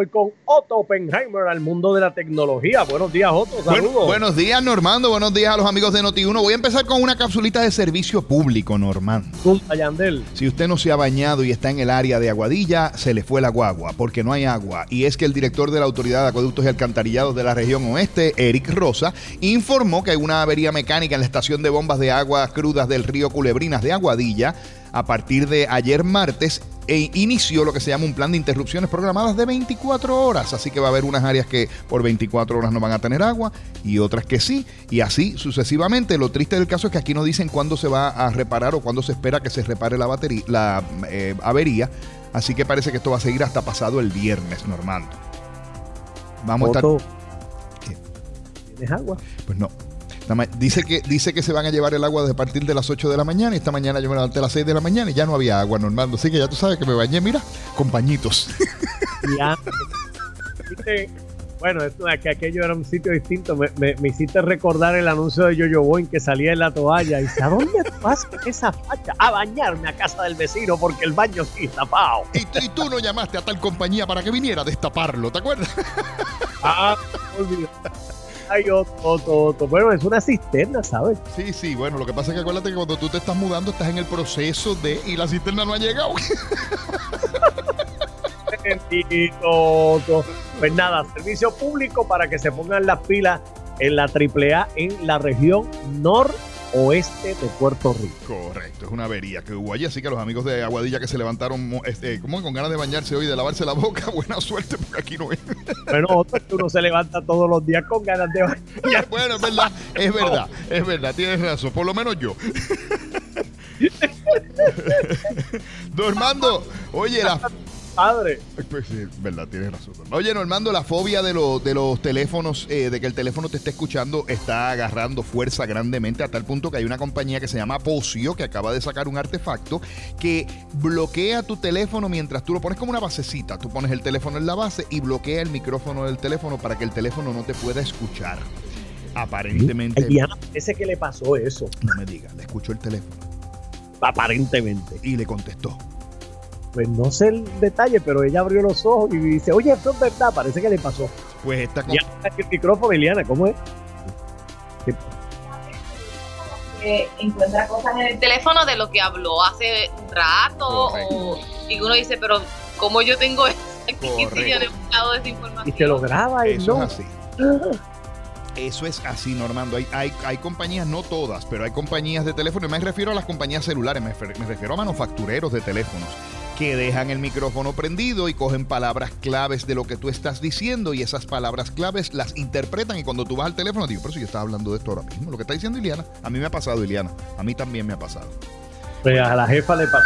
voy con Otto Oppenheimer al mundo de la tecnología. Buenos días, Otto. Saludos. buenos días, Normando. Buenos días a los amigos de Noti1. Voy a empezar con una capsulita de servicio público, Normando. Si usted no se ha bañado y está en el área de Aguadilla, se le fue la guagua porque no hay agua. Y es que el director de la Autoridad de Acueductos y Alcantarillados de la región oeste, Eric Rosa, informó que hay una avería mecánica en la estación de bombas de agua crudas del río Culebrinas de Aguadilla a partir de ayer martes e inició lo que se llama un plan de interrupciones programadas de 24 horas. Así que va a haber unas áreas que por 24 horas no van a tener agua y otras que sí. Y así sucesivamente. Lo triste del caso es que aquí no dicen cuándo se va a reparar o cuándo se espera que se repare la, batería, la eh, avería. Así que parece que esto va a seguir hasta pasado el viernes, Normando. Vamos a estar. ¿Tienes agua? Pues no. Dice que, dice que se van a llevar el agua desde partir de las 8 de la mañana y esta mañana yo me levanté a las 6 de la mañana y ya no había agua normal. Así que ya tú sabes que me bañé, mira, con pañitos. bueno, esto, que aquello era un sitio distinto. Me, me, hiciste recordar el anuncio de Yoyo Boy que salía en la toalla. Y dice, ¿a dónde vas con esa facha? A bañarme a casa del vecino porque el baño sí tapado. Y, y tú no llamaste a tal compañía para que viniera a destaparlo, ¿te acuerdas? Ah, olvidé. Ay, Otto, Otto, Bueno, es una cisterna, ¿sabes? Sí, sí, bueno, lo que pasa es que acuérdate que cuando tú te estás mudando estás en el proceso de y la cisterna no ha llegado. Pues nada, servicio público para que se pongan las pilas en la AAA en la región norte oeste de Puerto Rico. Correcto, es una avería que hubo allí, así que los amigos de Aguadilla que se levantaron este, como con ganas de bañarse hoy, de lavarse la boca, buena suerte porque aquí no es. Bueno, uno se levanta todos los días con ganas de bañarse. bueno, es verdad, es verdad, es verdad, tienes razón, por lo menos yo. Normando, oye, la, padre. Pues sí, verdad, tienes razón. Oye, Normando, la fobia de, de los teléfonos, eh, de que el teléfono te esté escuchando, está agarrando fuerza grandemente a tal punto que hay una compañía que se llama Pocio que acaba de sacar un artefacto que bloquea tu teléfono mientras tú lo pones como una basecita. Tú pones el teléfono en la base y bloquea el micrófono del teléfono para que el teléfono no te pueda escuchar. Aparentemente. Diana parece que le pasó eso. No me digas, le escuchó el teléfono. Aparentemente. Y le contestó pues no sé el detalle, pero ella abrió los ojos y dice, oye, esto es verdad, parece que le pasó. Pues esta cosa... el micrófono, Eliana, ¿cómo es? encuentra cosas en el teléfono de lo que habló hace un rato y uno dice, pero ¿cómo yo tengo aquí de esa información? Y se lo graba y Eso es así. Eso es así, Normando. Hay, hay, hay, compañías, no todas, pero hay compañías de teléfono. Y me refiero a las compañías celulares, me, me refiero a manufactureros de teléfonos que dejan el micrófono prendido y cogen palabras claves de lo que tú estás diciendo y esas palabras claves las interpretan y cuando tú vas al teléfono digo, pero si yo estaba hablando de esto ahora mismo, lo que está diciendo Iliana, a mí me ha pasado Iliana, a mí también me ha pasado. Pues a la jefa le pasó.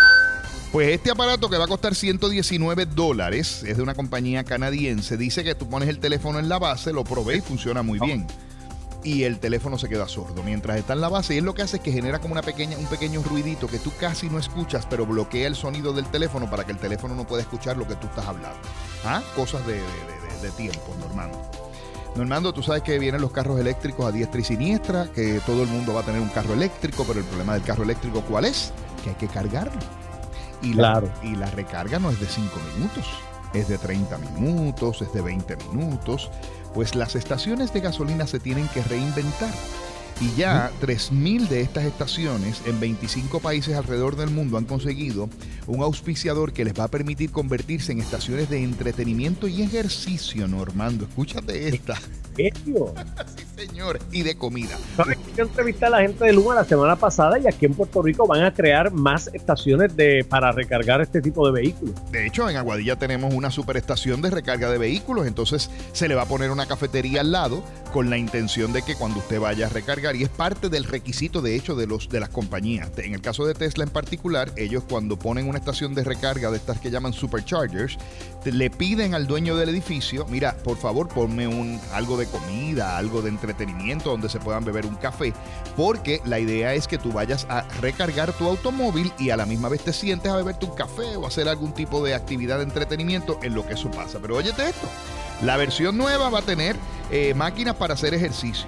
Pues este aparato que va a costar 119 dólares, es de una compañía canadiense, dice que tú pones el teléfono en la base, lo probé y funciona muy bien y el teléfono se queda sordo mientras está en la base. Y es lo que hace es que genera como una pequeña, un pequeño ruidito que tú casi no escuchas, pero bloquea el sonido del teléfono para que el teléfono no pueda escuchar lo que tú estás hablando. ¿Ah? Cosas de, tiempo, Normando. Normando, tú sabes que vienen los carros eléctricos a diestra y siniestra, que todo el mundo va a tener un carro eléctrico, pero el problema del carro eléctrico, ¿cuál es? Que hay que cargarlo. Y la, y la recarga no es de 5 minutos, es de 30 minutos, es de 20 minutos pues las estaciones de gasolina se tienen que reinventar. Y ya 3.000 de estas estaciones en 25 países alrededor del mundo han conseguido un auspiciador que les va a permitir convertirse en estaciones de entretenimiento y ejercicio, Normando. Escúchate esta. ¿Serio? sí, señor. Y de comida. Yo entrevisté a la gente de Luma la semana pasada y aquí en Puerto Rico van a crear más estaciones de, para recargar este tipo de vehículos. De hecho, en Aguadilla tenemos una superestación de recarga de vehículos, entonces se le va a poner una cafetería al lado con la intención de que cuando usted vaya a recargar, y es parte del requisito de hecho de, los, de las compañías, en el caso de Tesla en particular, ellos cuando ponen una estación de recarga de estas que llaman superchargers, le piden al dueño del edificio, mira, por favor ponme un, algo de comida, algo de entretenimiento donde se puedan beber un café, porque la idea es que tú vayas a recargar tu automóvil y a la misma vez te sientes a beberte un café o hacer algún tipo de actividad de entretenimiento en lo que eso pasa. Pero óyete esto, la versión nueva va a tener eh, máquinas para hacer ejercicio,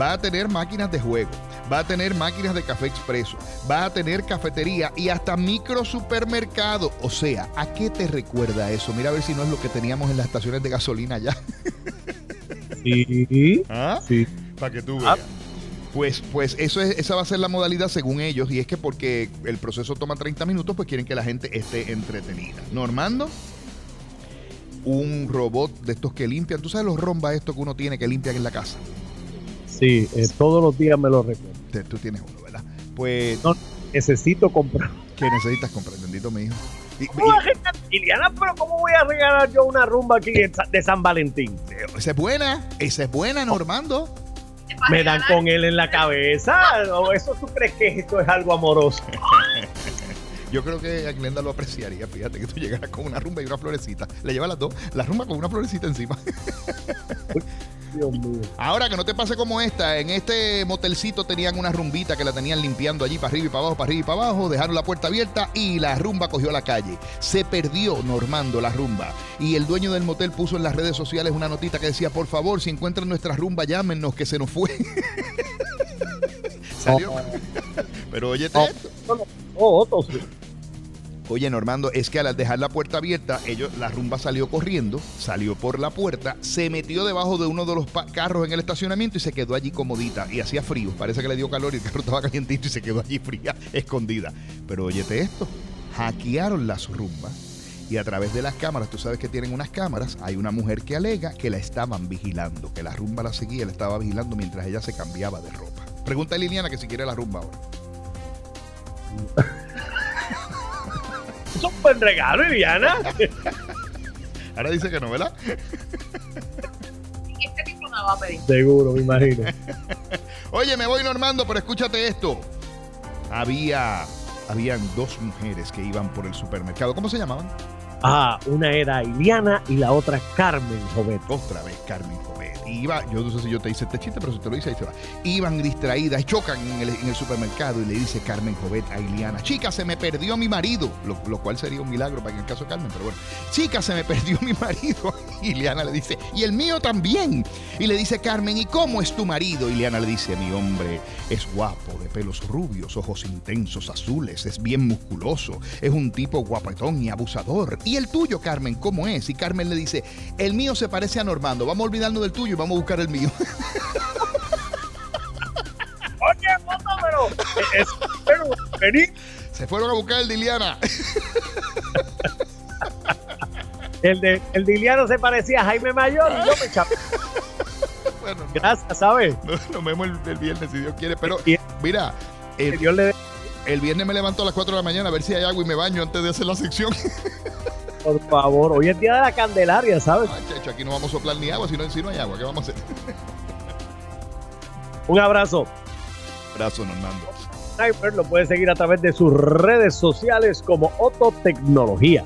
va a tener máquinas de juego, va a tener máquinas de café expreso, va a tener cafetería y hasta micro supermercado. O sea, ¿a qué te recuerda eso? Mira a ver si no es lo que teníamos en las estaciones de gasolina ya. Sí. ¿Ah? Sí. Para que tú Ah. veas. Pues, pues eso es, esa va a ser la modalidad según ellos, y es que porque el proceso toma 30 minutos, pues quieren que la gente esté entretenida. Normando, un robot de estos que limpian. ¿Tú sabes los rombas estos que uno tiene que limpian en la casa? Sí, eh, todos los días me lo recuerdo. Te- Tú tienes uno, ¿verdad? Pues, No. Necesito comprar. ¿qué necesitas comprar? Bendito mi hijo. Y- ¿Cómo voy a regalar, Liliana, pero ¿cómo voy a regalar yo una rumba aquí de San Valentín? y- esa es buena, esa es buena, Normando. Me dan con él en la cabeza. ¿O eso tú crees que esto es algo amoroso? Yo creo que a Glenda lo apreciaría. Fíjate que tú llegaras con una rumba y una florecita. Le llevas las dos, la rumba con una florecita encima. Dios mío. Ahora que no te pase como esta, en este motelcito tenían una rumbita que la tenían limpiando allí para arriba y para abajo, para arriba y para abajo, dejaron la puerta abierta y la rumba cogió la calle. Se perdió Normando la rumba. Y el dueño del motel puso en las redes sociales una notita que decía, por favor, si encuentran nuestra rumba, llámenos que se nos fue. Salió. Pero oye, Oh. esto. Oh. Oye, Normando, es que al dejar la puerta abierta, ellos, la rumba salió corriendo, salió por la puerta, se metió debajo de uno de los carros en el estacionamiento y se quedó allí comodita. Y hacía frío, parece que le dio calor y el carro estaba calientito y se quedó allí fría, escondida. Pero óyete esto, hackearon las rumbas y a través de las cámaras, tú sabes que tienen unas cámaras, hay una mujer que alega que la estaban vigilando, que la rumba la seguía, la estaba vigilando mientras ella se cambiaba de ropa. Pregunta a Liliana que si quiere la rumba ahora. Es un buen regalo, Liliana. Ahora dice que no, ¿verdad? Este tipo no va a pedir. Seguro, me imagino. Oye, me voy Normando, pero escúchate esto. Había, habían dos mujeres que iban por el supermercado. ¿Cómo se llamaban? Ah, una era Iliana y la otra Carmen Jovet. Otra vez Carmen Jovet. Iba, yo no sé si yo te hice este chiste, pero si te lo hice ahí se va. Iban distraídas, chocan en el, en el supermercado y le dice Carmen Jovet a Iliana, chica, se me perdió mi marido. Lo, lo cual sería un milagro para en el caso de Carmen, pero bueno. Chica, se me perdió mi marido. Y Iliana le dice, y el mío también. Y le dice Carmen, ¿y cómo es tu marido? Y Iliana le dice, mi hombre es guapo, de pelos rubios, ojos intensos, azules, es bien musculoso, es un tipo guapetón y abusador. ¿Y el tuyo, Carmen, cómo es? Y Carmen le dice, el mío se parece a Normando, vamos a olvidarnos del tuyo y vamos a buscar el mío. Oye, pero es, pero, vení. Se fueron a buscar el de Iliana. El de, el de Iliana se parecía a Jaime Mayor y yo me chapé. bueno, no, Gracias, ¿sabes? no, nos vemos el, el viernes si Dios quiere. Pero Y- mira, el, el viernes me levanto a las 4 de la mañana a ver si hay agua y me baño antes de hacer la sección. por favor. Hoy es día de la Candelaria, ¿sabes? Chacho, aquí no vamos a soplar ni agua, si no, si no hay agua, ¿qué vamos a hacer? Un abrazo. Abrazo, Normando. Sniper lo puede seguir a través de sus redes sociales como Otto Tecnología.